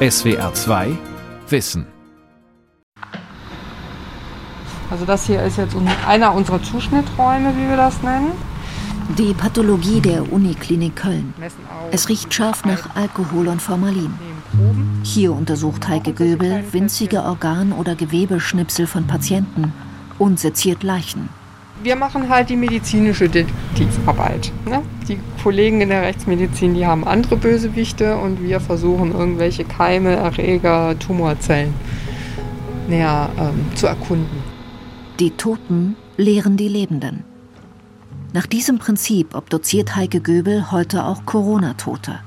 SWR 2 Wissen. Also das hier ist jetzt einer unserer Zuschnitträume, wie wir das nennen. Die Pathologie der Uniklinik Köln. Es riecht scharf nach Alkohol und Formalin. Hier untersucht Heike Göbel winzige Organ- oder Gewebeschnipsel von Patienten und seziert Leichen. Wir machen halt die medizinische Detektivarbeit. Ne? Die Kollegen in der Rechtsmedizin, die haben andere Bösewichte und wir versuchen irgendwelche Keime, Erreger, Tumorzellen näher ähm, zu erkunden. Die Toten lehren die Lebenden. Nach diesem Prinzip obduziert Heike Göbel heute auch Corona-Tote.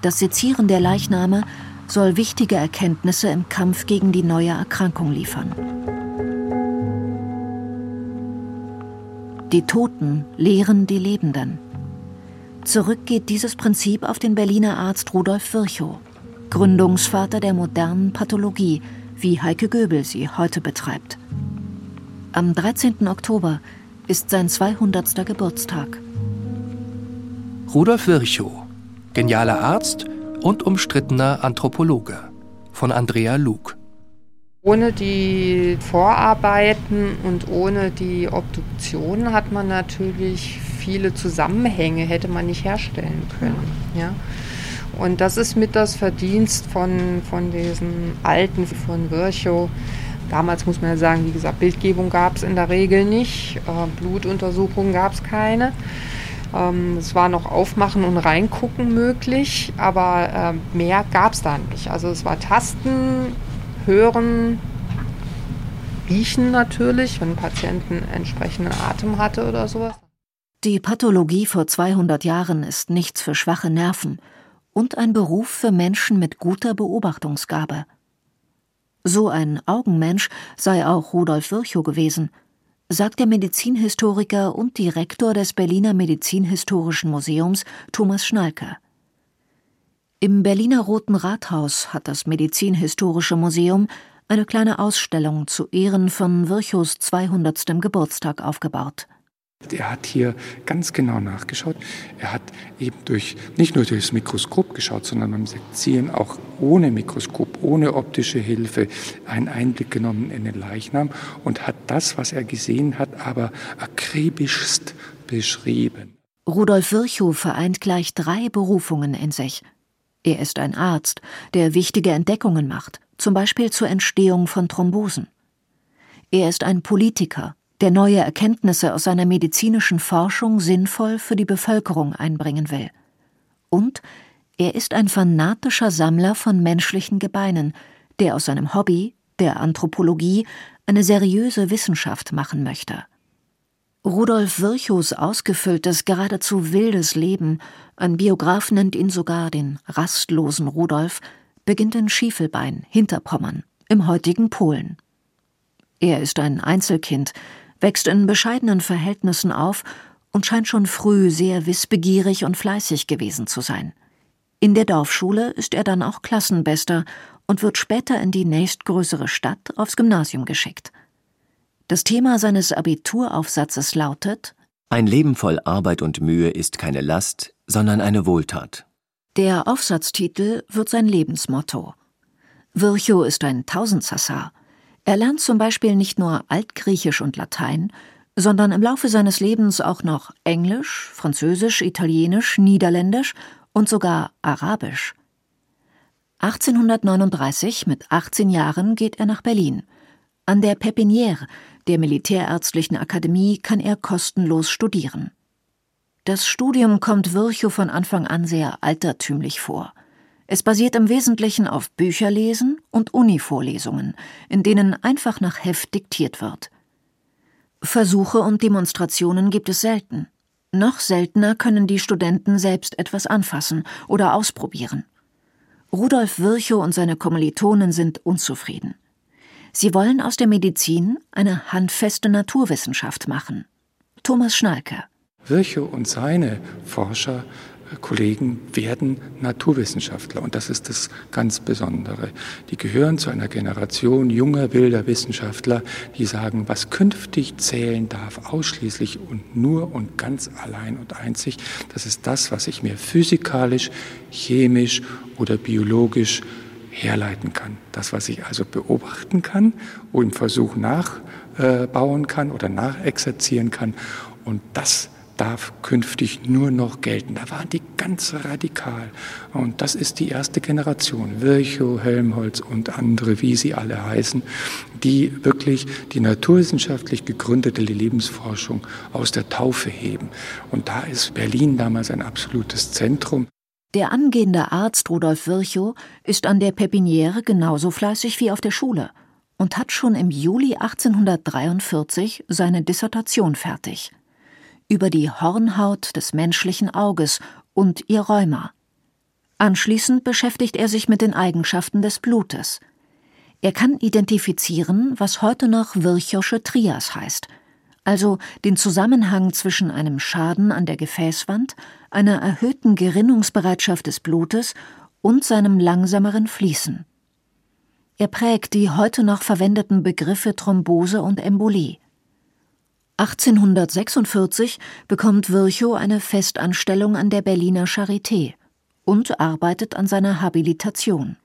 Das Sezieren der Leichname soll wichtige Erkenntnisse im Kampf gegen die neue Erkrankung liefern. Die Toten lehren die Lebenden. Zurück geht dieses Prinzip auf den Berliner Arzt Rudolf Virchow, Gründungsvater der modernen Pathologie, wie Heike Göbel sie heute betreibt. Am 13. Oktober ist sein 200. Geburtstag. Rudolf Virchow, genialer Arzt und umstrittener Anthropologe von Andrea Luke. Ohne die Vorarbeiten und ohne die Obduktion hat man natürlich viele Zusammenhänge, hätte man nicht herstellen können. Ja? Und das ist mit das Verdienst von, von diesen Alten, von Virchow. Damals muss man ja sagen, wie gesagt, Bildgebung gab es in der Regel nicht, äh, Blutuntersuchungen gab es keine. Ähm, es war noch Aufmachen und Reingucken möglich, aber äh, mehr gab es da nicht. Also es war Tasten, Hören, Riechen natürlich, wenn ein Patient einen entsprechenden Atem hatte oder sowas. Die Pathologie vor 200 Jahren ist nichts für schwache Nerven und ein Beruf für Menschen mit guter Beobachtungsgabe. So ein Augenmensch sei auch Rudolf Virchow gewesen, sagt der Medizinhistoriker und Direktor des Berliner Medizinhistorischen Museums Thomas Schnalke. Im Berliner Roten Rathaus hat das Medizinhistorische Museum eine kleine Ausstellung zu Ehren von Virchows 200. Geburtstag aufgebaut. Er hat hier ganz genau nachgeschaut. Er hat eben durch, nicht nur durch das Mikroskop geschaut, sondern beim Sezieren auch ohne Mikroskop, ohne optische Hilfe einen Einblick genommen in den Leichnam und hat das, was er gesehen hat, aber akribischst beschrieben. Rudolf Virchow vereint gleich drei Berufungen in sich – er ist ein Arzt, der wichtige Entdeckungen macht, zum Beispiel zur Entstehung von Thrombosen. Er ist ein Politiker, der neue Erkenntnisse aus seiner medizinischen Forschung sinnvoll für die Bevölkerung einbringen will. Und er ist ein fanatischer Sammler von menschlichen Gebeinen, der aus seinem Hobby, der Anthropologie, eine seriöse Wissenschaft machen möchte. Rudolf Virchows ausgefülltes, geradezu wildes Leben, ein Biograf nennt ihn sogar den rastlosen Rudolf, beginnt in Schiefelbein, Hinterpommern, im heutigen Polen. Er ist ein Einzelkind, wächst in bescheidenen Verhältnissen auf und scheint schon früh sehr wissbegierig und fleißig gewesen zu sein. In der Dorfschule ist er dann auch Klassenbester und wird später in die nächstgrößere Stadt aufs Gymnasium geschickt. Das Thema seines Abituraufsatzes lautet Ein Leben voll Arbeit und Mühe ist keine Last, sondern eine Wohltat. Der Aufsatztitel wird sein Lebensmotto. Virchow ist ein Tausendsassar. Er lernt zum Beispiel nicht nur Altgriechisch und Latein, sondern im Laufe seines Lebens auch noch Englisch, Französisch, Italienisch, Niederländisch und sogar Arabisch. 1839, mit 18 Jahren, geht er nach Berlin. An der Pepinière, der Militärärztlichen Akademie, kann er kostenlos studieren. Das Studium kommt Virchow von Anfang an sehr altertümlich vor. Es basiert im Wesentlichen auf Bücherlesen und Univorlesungen, in denen einfach nach Heft diktiert wird. Versuche und Demonstrationen gibt es selten. Noch seltener können die Studenten selbst etwas anfassen oder ausprobieren. Rudolf Virchow und seine Kommilitonen sind unzufrieden. Sie wollen aus der Medizin eine handfeste Naturwissenschaft machen. Thomas Schnalke. Virchow und seine Forscher Kollegen werden Naturwissenschaftler und das ist das ganz Besondere. Die gehören zu einer Generation junger, wilder Wissenschaftler, die sagen, was künftig zählen darf, ausschließlich und nur und ganz allein und einzig, das ist das, was ich mir physikalisch, chemisch oder biologisch herleiten kann. Das, was ich also beobachten kann und im Versuch nachbauen kann oder nachexerzieren kann. Und das darf künftig nur noch gelten. Da waren die ganz radikal. Und das ist die erste Generation, Virchow, Helmholtz und andere, wie sie alle heißen, die wirklich die naturwissenschaftlich gegründete Lebensforschung aus der Taufe heben. Und da ist Berlin damals ein absolutes Zentrum. Der angehende Arzt Rudolf Virchow ist an der Pepiniere genauso fleißig wie auf der Schule und hat schon im Juli 1843 seine Dissertation fertig über die Hornhaut des menschlichen Auges und ihr Rheuma. Anschließend beschäftigt er sich mit den Eigenschaften des Blutes. Er kann identifizieren, was heute noch Virchowsche Trias heißt, also den Zusammenhang zwischen einem Schaden an der Gefäßwand, einer erhöhten Gerinnungsbereitschaft des Blutes und seinem langsameren Fließen. Er prägt die heute noch verwendeten Begriffe Thrombose und Embolie. 1846 bekommt Virchow eine Festanstellung an der Berliner Charité und arbeitet an seiner Habilitation.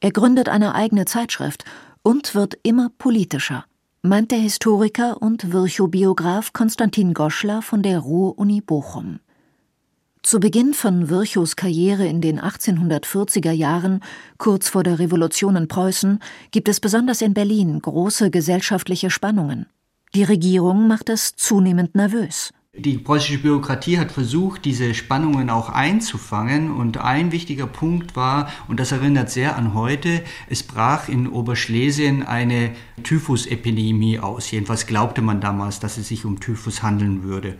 Er gründet eine eigene Zeitschrift und wird immer politischer, meint der Historiker und Virchow-Biograf Konstantin Goschler von der Ruhr-Uni Bochum. Zu Beginn von Virchows Karriere in den 1840er Jahren, kurz vor der Revolution in Preußen, gibt es besonders in Berlin große gesellschaftliche Spannungen. Die Regierung macht es zunehmend nervös. Die preußische Bürokratie hat versucht, diese Spannungen auch einzufangen. Und ein wichtiger Punkt war, und das erinnert sehr an heute, es brach in Oberschlesien eine Typhusepidemie aus. Jedenfalls glaubte man damals, dass es sich um Typhus handeln würde.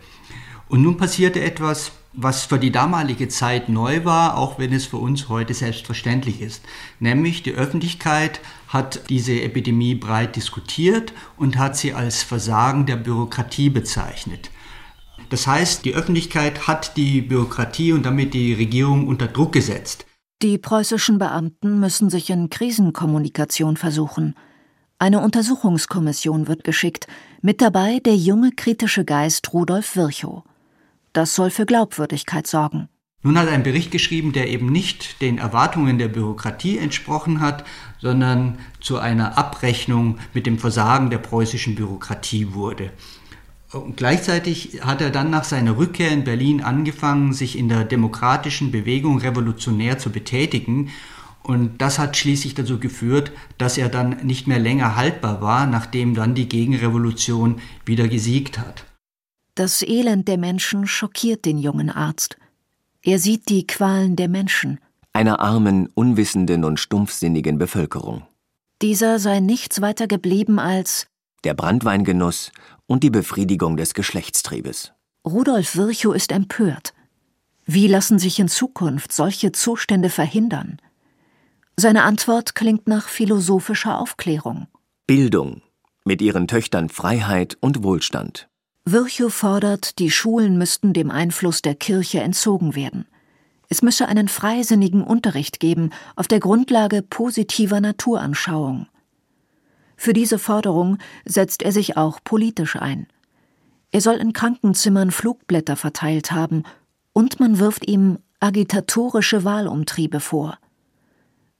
Und nun passierte etwas, was für die damalige Zeit neu war, auch wenn es für uns heute selbstverständlich ist. Nämlich die Öffentlichkeit hat diese Epidemie breit diskutiert und hat sie als Versagen der Bürokratie bezeichnet. Das heißt, die Öffentlichkeit hat die Bürokratie und damit die Regierung unter Druck gesetzt. Die preußischen Beamten müssen sich in Krisenkommunikation versuchen. Eine Untersuchungskommission wird geschickt, mit dabei der junge kritische Geist Rudolf Virchow. Das soll für Glaubwürdigkeit sorgen. Nun hat er einen Bericht geschrieben, der eben nicht den Erwartungen der Bürokratie entsprochen hat, sondern zu einer Abrechnung mit dem Versagen der preußischen Bürokratie wurde. Und gleichzeitig hat er dann nach seiner Rückkehr in Berlin angefangen, sich in der demokratischen Bewegung revolutionär zu betätigen. Und das hat schließlich dazu geführt, dass er dann nicht mehr länger haltbar war, nachdem dann die Gegenrevolution wieder gesiegt hat. Das Elend der Menschen schockiert den jungen Arzt. Er sieht die Qualen der Menschen. Einer armen, unwissenden und stumpfsinnigen Bevölkerung. Dieser sei nichts weiter geblieben als der Brandweingenuss und die Befriedigung des Geschlechtstriebes. Rudolf Virchow ist empört. Wie lassen sich in Zukunft solche Zustände verhindern? Seine Antwort klingt nach philosophischer Aufklärung. Bildung, mit ihren Töchtern Freiheit und Wohlstand. Virchow fordert, die Schulen müssten dem Einfluss der Kirche entzogen werden. Es müsse einen freisinnigen Unterricht geben auf der Grundlage positiver Naturanschauung. Für diese Forderung setzt er sich auch politisch ein. Er soll in Krankenzimmern Flugblätter verteilt haben und man wirft ihm agitatorische Wahlumtriebe vor.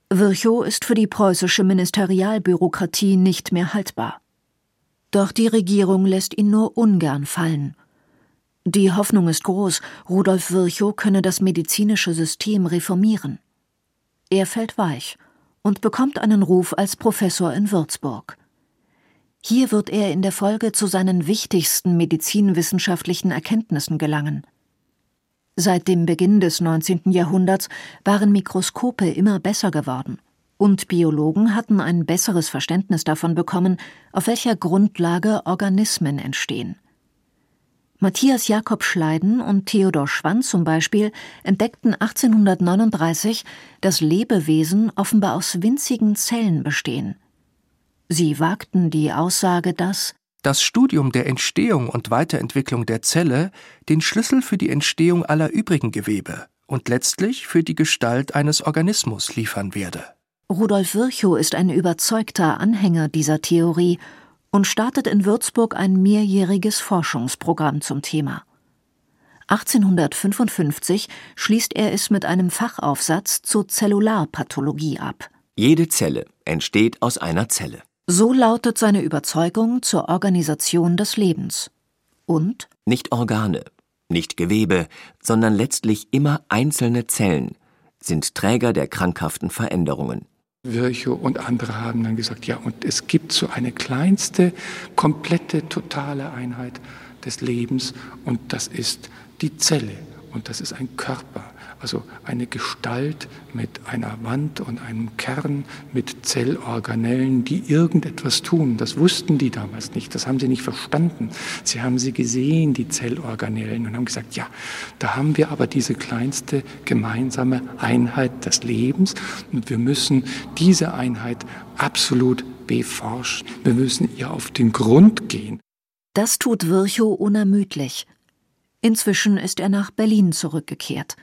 Virchow ist für die preußische Ministerialbürokratie nicht mehr haltbar. Doch die Regierung lässt ihn nur ungern fallen. Die Hoffnung ist groß, Rudolf Virchow könne das medizinische System reformieren. Er fällt weich und bekommt einen Ruf als Professor in Würzburg. Hier wird er in der Folge zu seinen wichtigsten medizinwissenschaftlichen Erkenntnissen gelangen. Seit dem Beginn des 19. Jahrhunderts waren Mikroskope immer besser geworden und Biologen hatten ein besseres Verständnis davon bekommen, auf welcher Grundlage Organismen entstehen. Matthias Jakob Schleiden und Theodor Schwann zum Beispiel entdeckten 1839, dass Lebewesen offenbar aus winzigen Zellen bestehen. Sie wagten die Aussage, dass das Studium der Entstehung und Weiterentwicklung der Zelle den Schlüssel für die Entstehung aller übrigen Gewebe und letztlich für die Gestalt eines Organismus liefern werde. Rudolf Virchow ist ein überzeugter Anhänger dieser Theorie und startet in Würzburg ein mehrjähriges Forschungsprogramm zum Thema. 1855 schließt er es mit einem Fachaufsatz zur Zellularpathologie ab. Jede Zelle entsteht aus einer Zelle. So lautet seine Überzeugung zur Organisation des Lebens. Und? Nicht Organe, nicht Gewebe, sondern letztlich immer einzelne Zellen sind Träger der krankhaften Veränderungen. Virchow und andere haben dann gesagt, ja, und es gibt so eine kleinste, komplette, totale Einheit des Lebens und das ist die Zelle und das ist ein Körper, also eine Gestalt mit einer Wand und einem Kern, mit Zellorganellen, die irgendetwas tun. Das wussten die damals nicht, das haben sie nicht verstanden. Sie haben sie gesehen, die Zellorganellen, und haben gesagt, ja, da haben wir aber diese kleinste gemeinsame Einheit des Lebens und wir müssen diese Einheit absolut beforschen. Wir müssen ihr auf den Grund gehen. Das tut Virchow unermüdlich. Inzwischen ist er nach Berlin zurückgekehrt.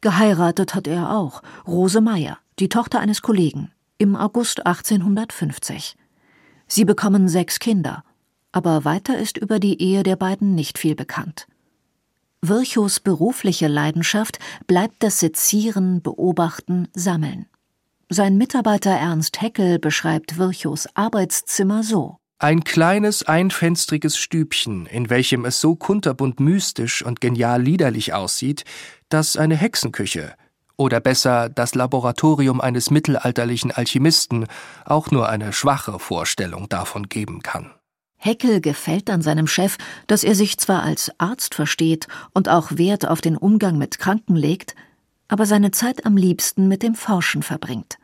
Geheiratet hat er auch, Rose Meyer, die Tochter eines Kollegen, im August 1850. Sie bekommen sechs Kinder, aber weiter ist über die Ehe der beiden nicht viel bekannt. Virchows berufliche Leidenschaft bleibt das Sezieren, Beobachten, Sammeln. Sein Mitarbeiter Ernst Heckel beschreibt Virchows Arbeitszimmer so. Ein kleines, einfenstriges Stübchen, in welchem es so kunterbunt mystisch und genial liederlich aussieht, dass eine Hexenküche oder besser das Laboratorium eines mittelalterlichen Alchemisten auch nur eine schwache Vorstellung davon geben kann. Heckel gefällt an seinem Chef, dass er sich zwar als Arzt versteht und auch Wert auf den Umgang mit Kranken legt, aber seine Zeit am liebsten mit dem Forschen verbringt.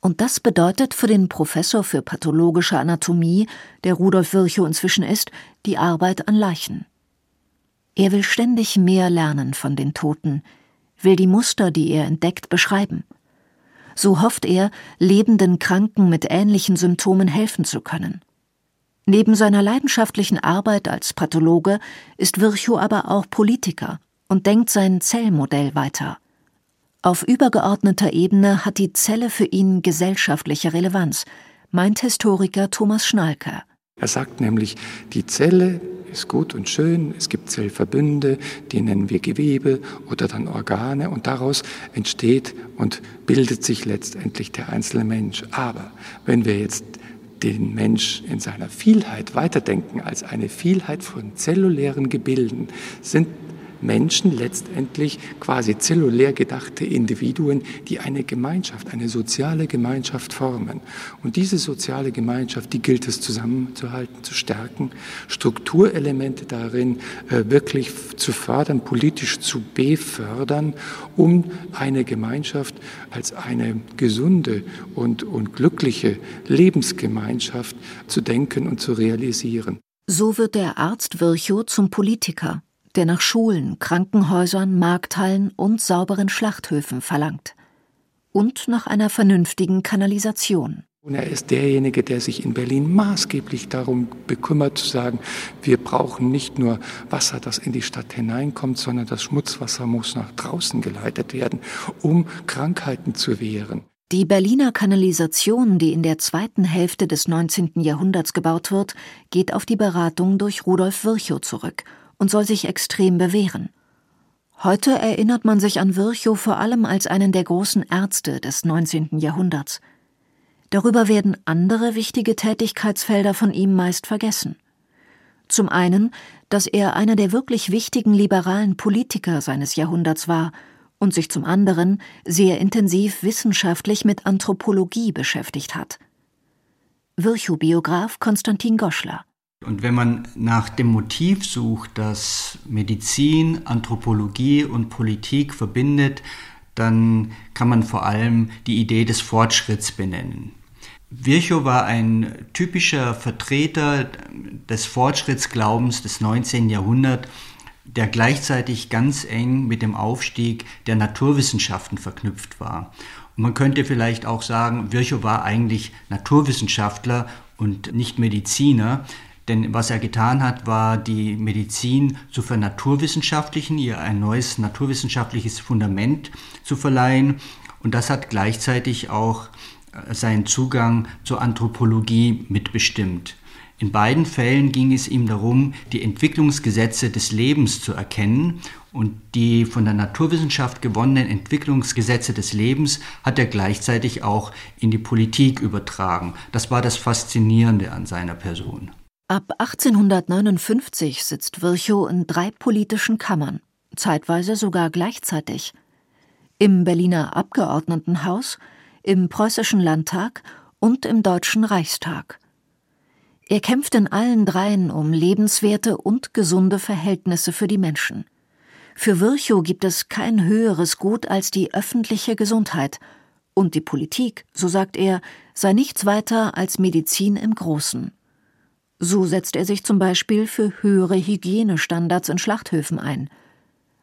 Und das bedeutet für den Professor für pathologische Anatomie, der Rudolf Virchow inzwischen ist, die Arbeit an Leichen. Er will ständig mehr lernen von den Toten, will die Muster, die er entdeckt, beschreiben. So hofft er, lebenden Kranken mit ähnlichen Symptomen helfen zu können. Neben seiner leidenschaftlichen Arbeit als Pathologe ist Virchow aber auch Politiker und denkt sein Zellmodell weiter. Auf übergeordneter Ebene hat die Zelle für ihn gesellschaftliche Relevanz, meint Historiker Thomas Schnalker. Er sagt nämlich, die Zelle ist gut und schön, es gibt Zellverbünde, die nennen wir Gewebe oder dann Organe und daraus entsteht und bildet sich letztendlich der einzelne Mensch. Aber wenn wir jetzt den Mensch in seiner Vielheit weiterdenken als eine Vielheit von zellulären Gebilden, sind Menschen letztendlich quasi zellulär gedachte Individuen, die eine Gemeinschaft, eine soziale Gemeinschaft formen. Und diese soziale Gemeinschaft, die gilt es zusammenzuhalten, zu stärken, Strukturelemente darin äh, wirklich zu fördern, politisch zu befördern, um eine Gemeinschaft als eine gesunde und, und glückliche Lebensgemeinschaft zu denken und zu realisieren. So wird der Arzt Virchow zum Politiker der nach Schulen, Krankenhäusern, Markthallen und sauberen Schlachthöfen verlangt. Und nach einer vernünftigen Kanalisation. Und er ist derjenige, der sich in Berlin maßgeblich darum bekümmert, zu sagen, wir brauchen nicht nur Wasser, das in die Stadt hineinkommt, sondern das Schmutzwasser muss nach draußen geleitet werden, um Krankheiten zu wehren. Die Berliner Kanalisation, die in der zweiten Hälfte des 19. Jahrhunderts gebaut wird, geht auf die Beratung durch Rudolf Virchow zurück und soll sich extrem bewähren. Heute erinnert man sich an Virchow vor allem als einen der großen Ärzte des 19. Jahrhunderts. Darüber werden andere wichtige Tätigkeitsfelder von ihm meist vergessen. Zum einen, dass er einer der wirklich wichtigen liberalen Politiker seines Jahrhunderts war und sich zum anderen sehr intensiv wissenschaftlich mit Anthropologie beschäftigt hat. Virchow-Biograf Konstantin Goschler und wenn man nach dem Motiv sucht, das Medizin, Anthropologie und Politik verbindet, dann kann man vor allem die Idee des Fortschritts benennen. Virchow war ein typischer Vertreter des Fortschrittsglaubens des 19. Jahrhunderts, der gleichzeitig ganz eng mit dem Aufstieg der Naturwissenschaften verknüpft war. Und man könnte vielleicht auch sagen, Virchow war eigentlich Naturwissenschaftler und nicht Mediziner, Denn was er getan hat, war die Medizin zu vernaturwissenschaftlichen, ihr ein neues naturwissenschaftliches Fundament zu verleihen. Und das hat gleichzeitig auch äh, seinen Zugang zur Anthropologie mitbestimmt. In beiden Fällen ging es ihm darum, die Entwicklungsgesetze des Lebens zu erkennen und die von der Naturwissenschaft gewonnenen Entwicklungsgesetze des Lebens hat er gleichzeitig auch in die Politik übertragen. Das war das Faszinierende an seiner Person. Ab 1859 sitzt Virchow in drei politischen Kammern, zeitweise sogar gleichzeitig. Im Berliner Abgeordnetenhaus, im Preußischen Landtag und im Deutschen Reichstag. Er kämpft in allen dreien um lebenswerte und gesunde Verhältnisse für die Menschen. Für Virchow gibt es kein höheres Gut als die öffentliche Gesundheit, und die Politik, so sagt er, sei nichts weiter als Medizin im Großen. So setzt er sich zum Beispiel für höhere Hygienestandards in Schlachthöfen ein.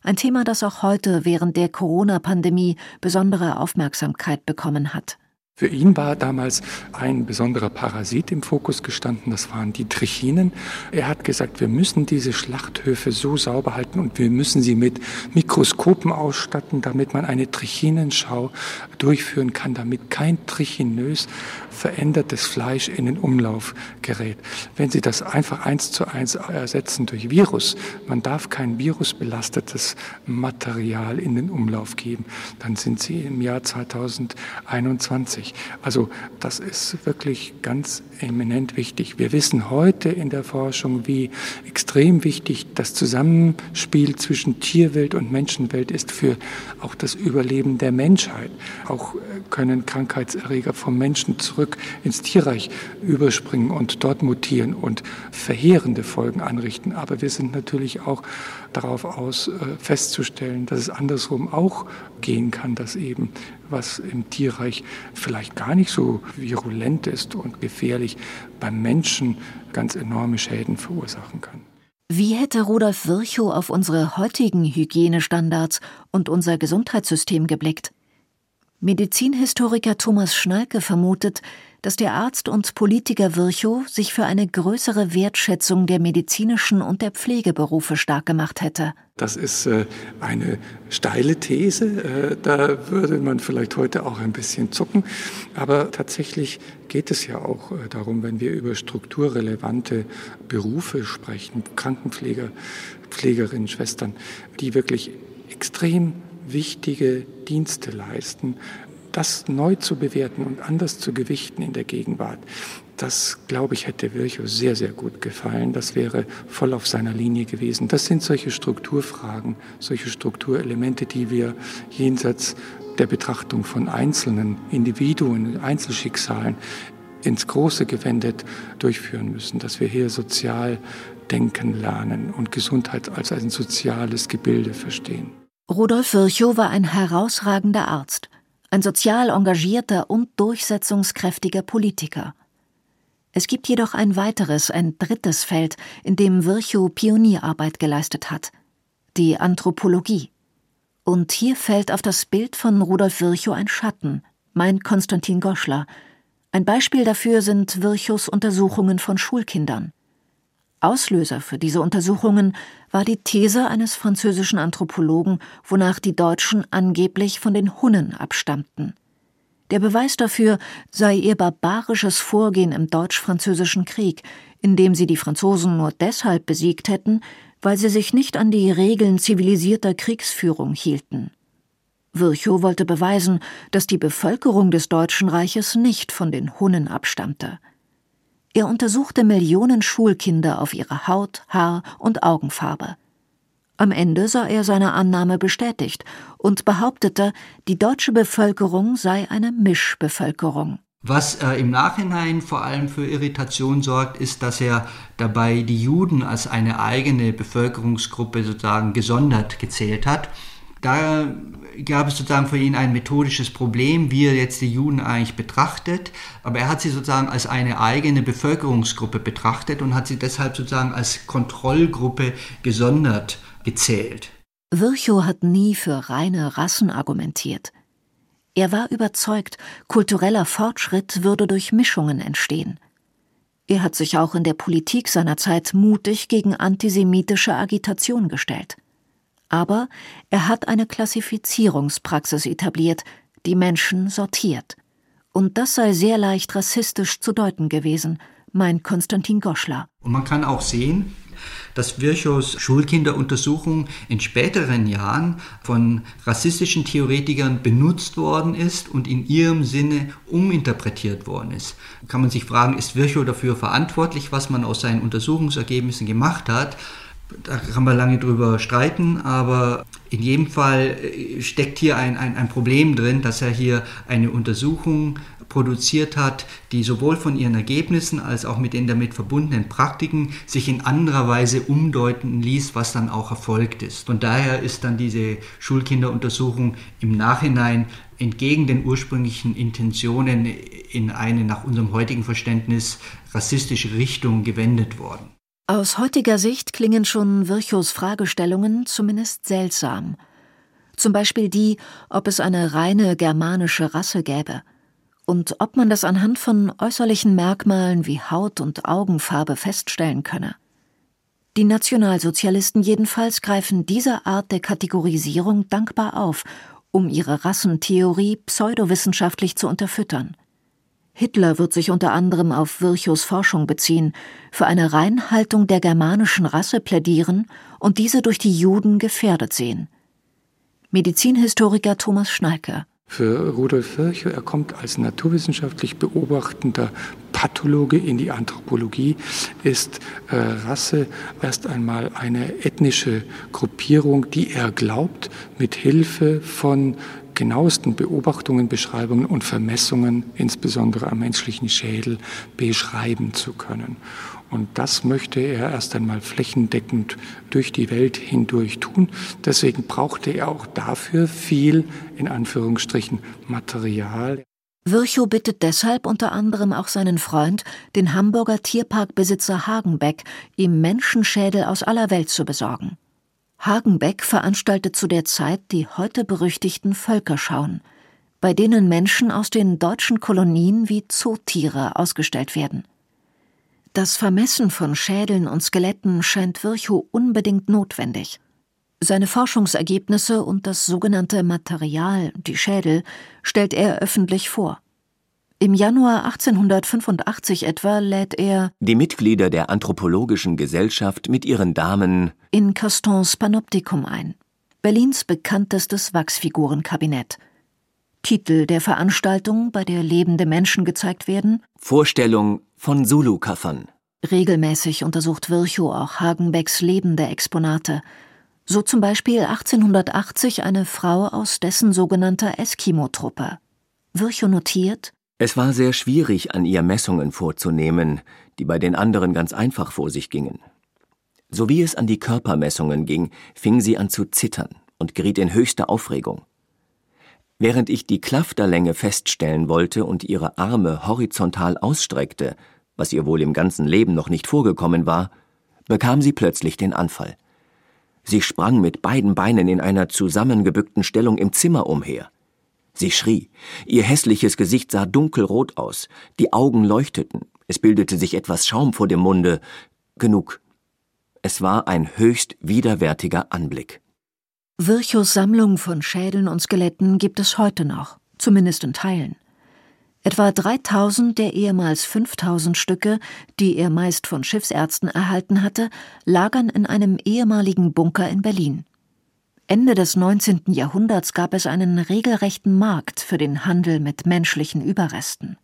Ein Thema, das auch heute während der Corona-Pandemie besondere Aufmerksamkeit bekommen hat. Für ihn war damals ein besonderer Parasit im Fokus gestanden, das waren die Trichinen. Er hat gesagt, wir müssen diese Schlachthöfe so sauber halten und wir müssen sie mit Mikroskopen ausstatten, damit man eine Trichinenschau durchführen kann, damit kein trichinös verändertes Fleisch in den Umlauf gerät. Wenn Sie das einfach eins zu eins ersetzen durch Virus, man darf kein virusbelastetes Material in den Umlauf geben, dann sind Sie im Jahr 2021. Also das ist wirklich ganz eminent wichtig. Wir wissen heute in der Forschung, wie extrem wichtig das Zusammenspiel zwischen Tierwelt und Menschenwelt ist für auch das Überleben der Menschheit. Auch können Krankheitserreger vom Menschen zurück ins Tierreich überspringen und dort mutieren und verheerende Folgen anrichten. Aber wir sind natürlich auch darauf aus, äh, festzustellen, dass es andersrum auch gehen kann, dass eben was im Tierreich vielleicht gar nicht so virulent ist und gefährlich, beim Menschen ganz enorme Schäden verursachen kann. Wie hätte Rudolf Virchow auf unsere heutigen Hygienestandards und unser Gesundheitssystem geblickt? Medizinhistoriker Thomas Schnalke vermutet, dass der Arzt und Politiker Virchow sich für eine größere Wertschätzung der medizinischen und der Pflegeberufe stark gemacht hätte. Das ist äh, eine steile These. Äh, da würde man vielleicht heute auch ein bisschen zucken. Aber tatsächlich geht es ja auch äh, darum, wenn wir über strukturrelevante Berufe sprechen, Krankenpfleger, Pflegerinnen, Schwestern, die wirklich extrem wichtige Dienste leisten, das neu zu bewerten und anders zu gewichten in der Gegenwart, das, glaube ich, hätte Virchow sehr, sehr gut gefallen. Das wäre voll auf seiner Linie gewesen. Das sind solche Strukturfragen, solche Strukturelemente, die wir jenseits der Betrachtung von einzelnen Individuen, Einzelschicksalen ins Große gewendet durchführen müssen, dass wir hier sozial denken lernen und Gesundheit als ein soziales Gebilde verstehen. Rudolf Virchow war ein herausragender Arzt ein sozial engagierter und durchsetzungskräftiger Politiker. Es gibt jedoch ein weiteres, ein drittes Feld, in dem Virchow Pionierarbeit geleistet hat, die Anthropologie. Und hier fällt auf das Bild von Rudolf Virchow ein Schatten, meint Konstantin Goschler. Ein Beispiel dafür sind Virchows Untersuchungen von Schulkindern. Auslöser für diese Untersuchungen war die These eines französischen Anthropologen, wonach die Deutschen angeblich von den Hunnen abstammten. Der Beweis dafür sei ihr barbarisches Vorgehen im Deutsch-Französischen Krieg, in dem sie die Franzosen nur deshalb besiegt hätten, weil sie sich nicht an die Regeln zivilisierter Kriegsführung hielten. Virchow wollte beweisen, dass die Bevölkerung des Deutschen Reiches nicht von den Hunnen abstammte. Er untersuchte Millionen Schulkinder auf ihre Haut, Haar und Augenfarbe. Am Ende sah er seine Annahme bestätigt und behauptete, die deutsche Bevölkerung sei eine Mischbevölkerung. Was äh, im Nachhinein vor allem für Irritation sorgt, ist, dass er dabei die Juden als eine eigene Bevölkerungsgruppe sozusagen gesondert gezählt hat. Da gab es sozusagen für ihn ein methodisches Problem, wie er jetzt die Juden eigentlich betrachtet. Aber er hat sie sozusagen als eine eigene Bevölkerungsgruppe betrachtet und hat sie deshalb sozusagen als Kontrollgruppe gesondert gezählt. Virchow hat nie für reine Rassen argumentiert. Er war überzeugt, kultureller Fortschritt würde durch Mischungen entstehen. Er hat sich auch in der Politik seiner Zeit mutig gegen antisemitische Agitation gestellt. Aber er hat eine Klassifizierungspraxis etabliert, die Menschen sortiert. Und das sei sehr leicht rassistisch zu deuten gewesen, meint Konstantin Goschler. Und man kann auch sehen, dass Virchows Schulkinderuntersuchung in späteren Jahren von rassistischen Theoretikern benutzt worden ist und in ihrem Sinne uminterpretiert worden ist. Kann man sich fragen, ist Virchow dafür verantwortlich, was man aus seinen Untersuchungsergebnissen gemacht hat? Da kann man lange drüber streiten, aber in jedem Fall äh, steckt hier ein, ein, ein Problem drin, dass er hier eine Untersuchung produziert hat, die sowohl von ihren Ergebnissen als auch mit den damit verbundenen Praktiken sich in anderer Weise umdeuten ließ, was dann auch erfolgt ist. Von daher ist dann diese Schulkinderuntersuchung im Nachhinein entgegen den ursprünglichen Intentionen in eine nach unserem heutigen Verständnis rassistische Richtung gewendet worden. Aus heutiger Sicht klingen schon Virchows Fragestellungen zumindest seltsam. Zum Beispiel die, ob es eine reine germanische Rasse gäbe und ob man das anhand von äußerlichen Merkmalen wie Haut und Augenfarbe feststellen könne. Die Nationalsozialisten jedenfalls greifen diese Art der Kategorisierung dankbar auf, um ihre Rassentheorie pseudowissenschaftlich zu unterfüttern. Hitler wird sich unter anderem auf Virchows Forschung beziehen, für eine Reinhaltung der germanischen Rasse plädieren und diese durch die Juden gefährdet sehen. Medizinhistoriker Thomas Schnalke für Rudolf Virchow. Er kommt als naturwissenschaftlich beobachtender Pathologe in die Anthropologie, ist äh, Rasse erst einmal eine ethnische Gruppierung, die er glaubt, mit Hilfe von genauesten Beobachtungen, Beschreibungen und Vermessungen, insbesondere am menschlichen Schädel, beschreiben zu können. Und das möchte er erst einmal flächendeckend durch die Welt hindurch tun. Deswegen brauchte er auch dafür viel, in Anführungsstrichen, Material. Virchow bittet deshalb unter anderem auch seinen Freund, den Hamburger Tierparkbesitzer Hagenbeck, ihm Menschenschädel aus aller Welt zu besorgen. Hagenbeck veranstaltet zu der Zeit die heute berüchtigten Völkerschauen, bei denen Menschen aus den deutschen Kolonien wie Zootiere ausgestellt werden. Das Vermessen von Schädeln und Skeletten scheint Virchow unbedingt notwendig. Seine Forschungsergebnisse und das sogenannte Material, die Schädel, stellt er öffentlich vor. Im Januar 1885 etwa lädt er die Mitglieder der Anthropologischen Gesellschaft mit ihren Damen in Castons Panoptikum ein, Berlins bekanntestes Wachsfigurenkabinett. Titel der Veranstaltung, bei der lebende Menschen gezeigt werden Vorstellung von Zulu-Kaffern. Regelmäßig untersucht Virchow auch Hagenbecks lebende Exponate. So zum Beispiel 1880 eine Frau aus dessen sogenannter Eskimo-Truppe. Virchow notiert, es war sehr schwierig, an ihr Messungen vorzunehmen, die bei den anderen ganz einfach vor sich gingen. So wie es an die Körpermessungen ging, fing sie an zu zittern und geriet in höchste Aufregung. Während ich die Klafterlänge feststellen wollte und ihre Arme horizontal ausstreckte, was ihr wohl im ganzen Leben noch nicht vorgekommen war, bekam sie plötzlich den Anfall. Sie sprang mit beiden Beinen in einer zusammengebückten Stellung im Zimmer umher. Sie schrie, ihr hässliches Gesicht sah dunkelrot aus, die Augen leuchteten, es bildete sich etwas Schaum vor dem Munde. Genug. Es war ein höchst widerwärtiger Anblick. Virchows Sammlung von Schädeln und Skeletten gibt es heute noch, zumindest in Teilen. Etwa 3000 der ehemals 5000 Stücke, die er meist von Schiffsärzten erhalten hatte, lagern in einem ehemaligen Bunker in Berlin. Ende des 19. Jahrhunderts gab es einen regelrechten Markt für den Handel mit menschlichen Überresten.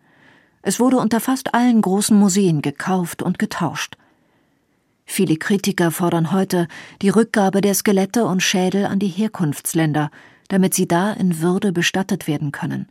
Es wurde unter fast allen großen Museen gekauft und getauscht. Viele Kritiker fordern heute die Rückgabe der Skelette und Schädel an die Herkunftsländer, damit sie da in Würde bestattet werden können.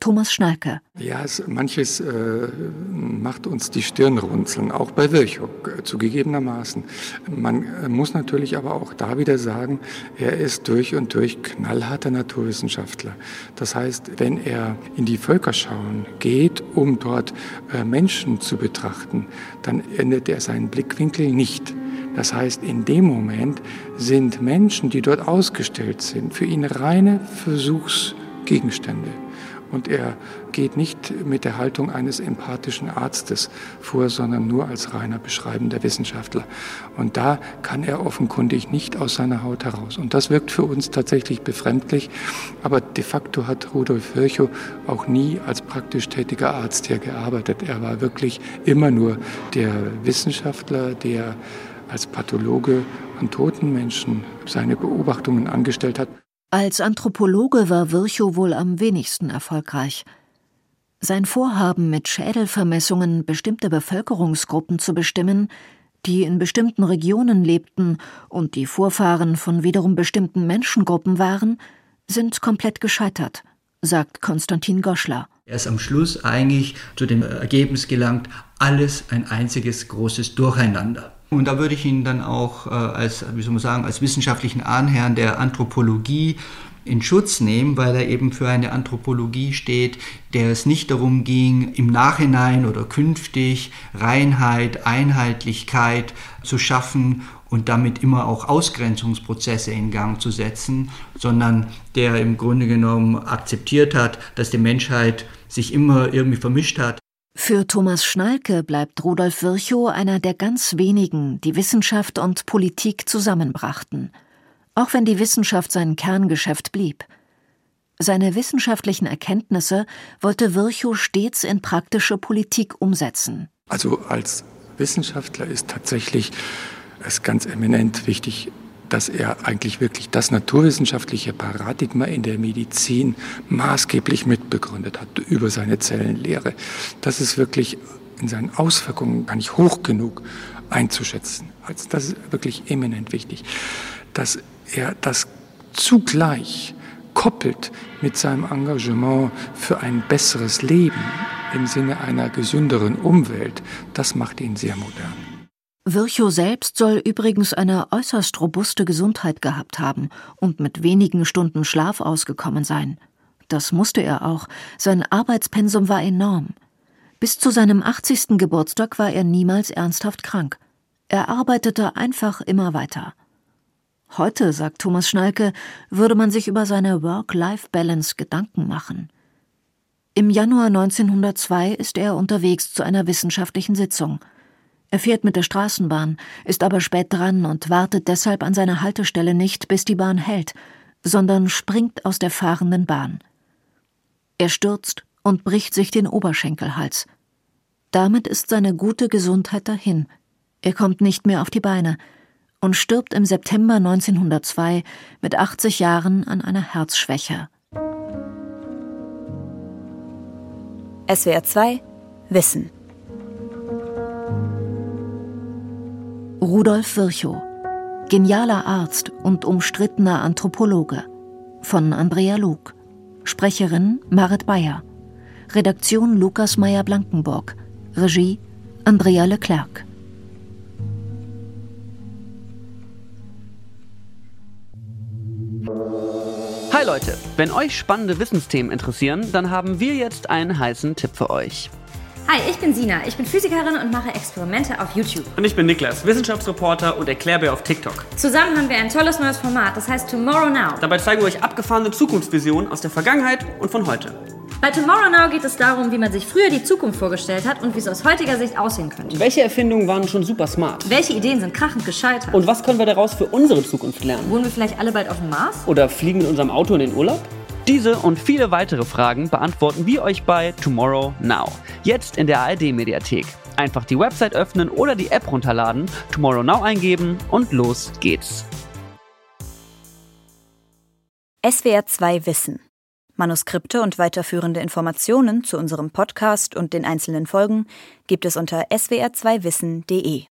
Thomas Schnalke. Ja, es, manches äh, macht uns die Stirn runzeln, auch bei Virchow äh, zugegebenermaßen. Man äh, muss natürlich aber auch da wieder sagen, er ist durch und durch knallharter Naturwissenschaftler. Das heißt, wenn er in die Völkerschauen geht, um dort äh, Menschen zu betrachten, dann ändert er seinen Blickwinkel nicht. Das heißt, in dem Moment sind Menschen, die dort ausgestellt sind, für ihn reine Versuchs Gegenstände. Und er geht nicht mit der Haltung eines empathischen Arztes vor, sondern nur als reiner beschreibender Wissenschaftler. Und da kann er offenkundig nicht aus seiner Haut heraus. Und das wirkt für uns tatsächlich befremdlich. Aber de facto hat Rudolf Virchow auch nie als praktisch tätiger Arzt hier gearbeitet. Er war wirklich immer nur der Wissenschaftler, der als Pathologe an toten Menschen seine Beobachtungen angestellt hat. Als Anthropologe war Virchow wohl am wenigsten erfolgreich. Sein Vorhaben, mit Schädelvermessungen bestimmte Bevölkerungsgruppen zu bestimmen, die in bestimmten Regionen lebten und die Vorfahren von wiederum bestimmten Menschengruppen waren, sind komplett gescheitert, sagt Konstantin Goschler. Er ist am Schluss eigentlich zu dem Ergebnis gelangt, alles ein einziges großes Durcheinander. Und da würde ich ihn dann auch äh, als, wie soll man sagen, als wissenschaftlichen Ahnherrn der Anthropologie in Schutz nehmen, weil er eben für eine Anthropologie steht, der es nicht darum ging, im Nachhinein oder künftig Reinheit, Einheitlichkeit zu schaffen und damit immer auch Ausgrenzungsprozesse in Gang zu setzen, sondern der im Grunde genommen akzeptiert hat, dass die Menschheit sich immer irgendwie vermischt hat. Für Thomas Schnalke bleibt Rudolf Virchow einer der ganz wenigen, die Wissenschaft und Politik zusammenbrachten, auch wenn die Wissenschaft sein Kerngeschäft blieb. Seine wissenschaftlichen Erkenntnisse wollte Virchow stets in praktische Politik umsetzen. Also als Wissenschaftler ist tatsächlich es ganz eminent wichtig, dass er eigentlich wirklich das naturwissenschaftliche Paradigma in der Medizin maßgeblich mitbegründet hat über seine Zellenlehre. Das ist wirklich in seinen Auswirkungen gar nicht hoch genug einzuschätzen. Also das ist wirklich eminent wichtig, dass er das zugleich koppelt mit seinem Engagement für ein besseres Leben im Sinne einer gesünderen Umwelt. Das macht ihn sehr modern. Virchow selbst soll übrigens eine äußerst robuste Gesundheit gehabt haben und mit wenigen Stunden Schlaf ausgekommen sein. Das musste er auch, sein Arbeitspensum war enorm. Bis zu seinem 80. Geburtstag war er niemals ernsthaft krank. Er arbeitete einfach immer weiter. Heute, sagt Thomas Schnalke, würde man sich über seine Work-Life-Balance Gedanken machen. Im Januar 1902 ist er unterwegs zu einer wissenschaftlichen Sitzung – er fährt mit der Straßenbahn, ist aber spät dran und wartet deshalb an seiner Haltestelle nicht, bis die Bahn hält, sondern springt aus der fahrenden Bahn. Er stürzt und bricht sich den Oberschenkelhals. Damit ist seine gute Gesundheit dahin. Er kommt nicht mehr auf die Beine und stirbt im September 1902 mit 80 Jahren an einer Herzschwäche. SWR 2 Wissen Rudolf Virchow, genialer Arzt und umstrittener Anthropologe. Von Andrea Lug. Sprecherin Marit Bayer. Redaktion Lukas Meyer-Blankenburg. Regie Andrea Leclerc. Hi Leute, wenn euch spannende Wissensthemen interessieren, dann haben wir jetzt einen heißen Tipp für euch. Hi, ich bin Sina. Ich bin Physikerin und mache Experimente auf YouTube. Und ich bin Niklas, Wissenschaftsreporter und Erklärbär auf TikTok. Zusammen haben wir ein tolles neues Format, das heißt Tomorrow Now. Dabei zeigen wir euch abgefahrene Zukunftsvisionen aus der Vergangenheit und von heute. Bei Tomorrow Now geht es darum, wie man sich früher die Zukunft vorgestellt hat und wie es aus heutiger Sicht aussehen könnte. Welche Erfindungen waren schon super smart? Welche Ideen sind krachend gescheitert? Und was können wir daraus für unsere Zukunft lernen? Wohnen wir vielleicht alle bald auf dem Mars? Oder fliegen mit unserem Auto in den Urlaub? Diese und viele weitere Fragen beantworten wir euch bei Tomorrow Now. Jetzt in der ARD-Mediathek. Einfach die Website öffnen oder die App runterladen, Tomorrow Now eingeben und los geht's. SWR 2 Wissen. Manuskripte und weiterführende Informationen zu unserem Podcast und den einzelnen Folgen gibt es unter swr2wissen.de.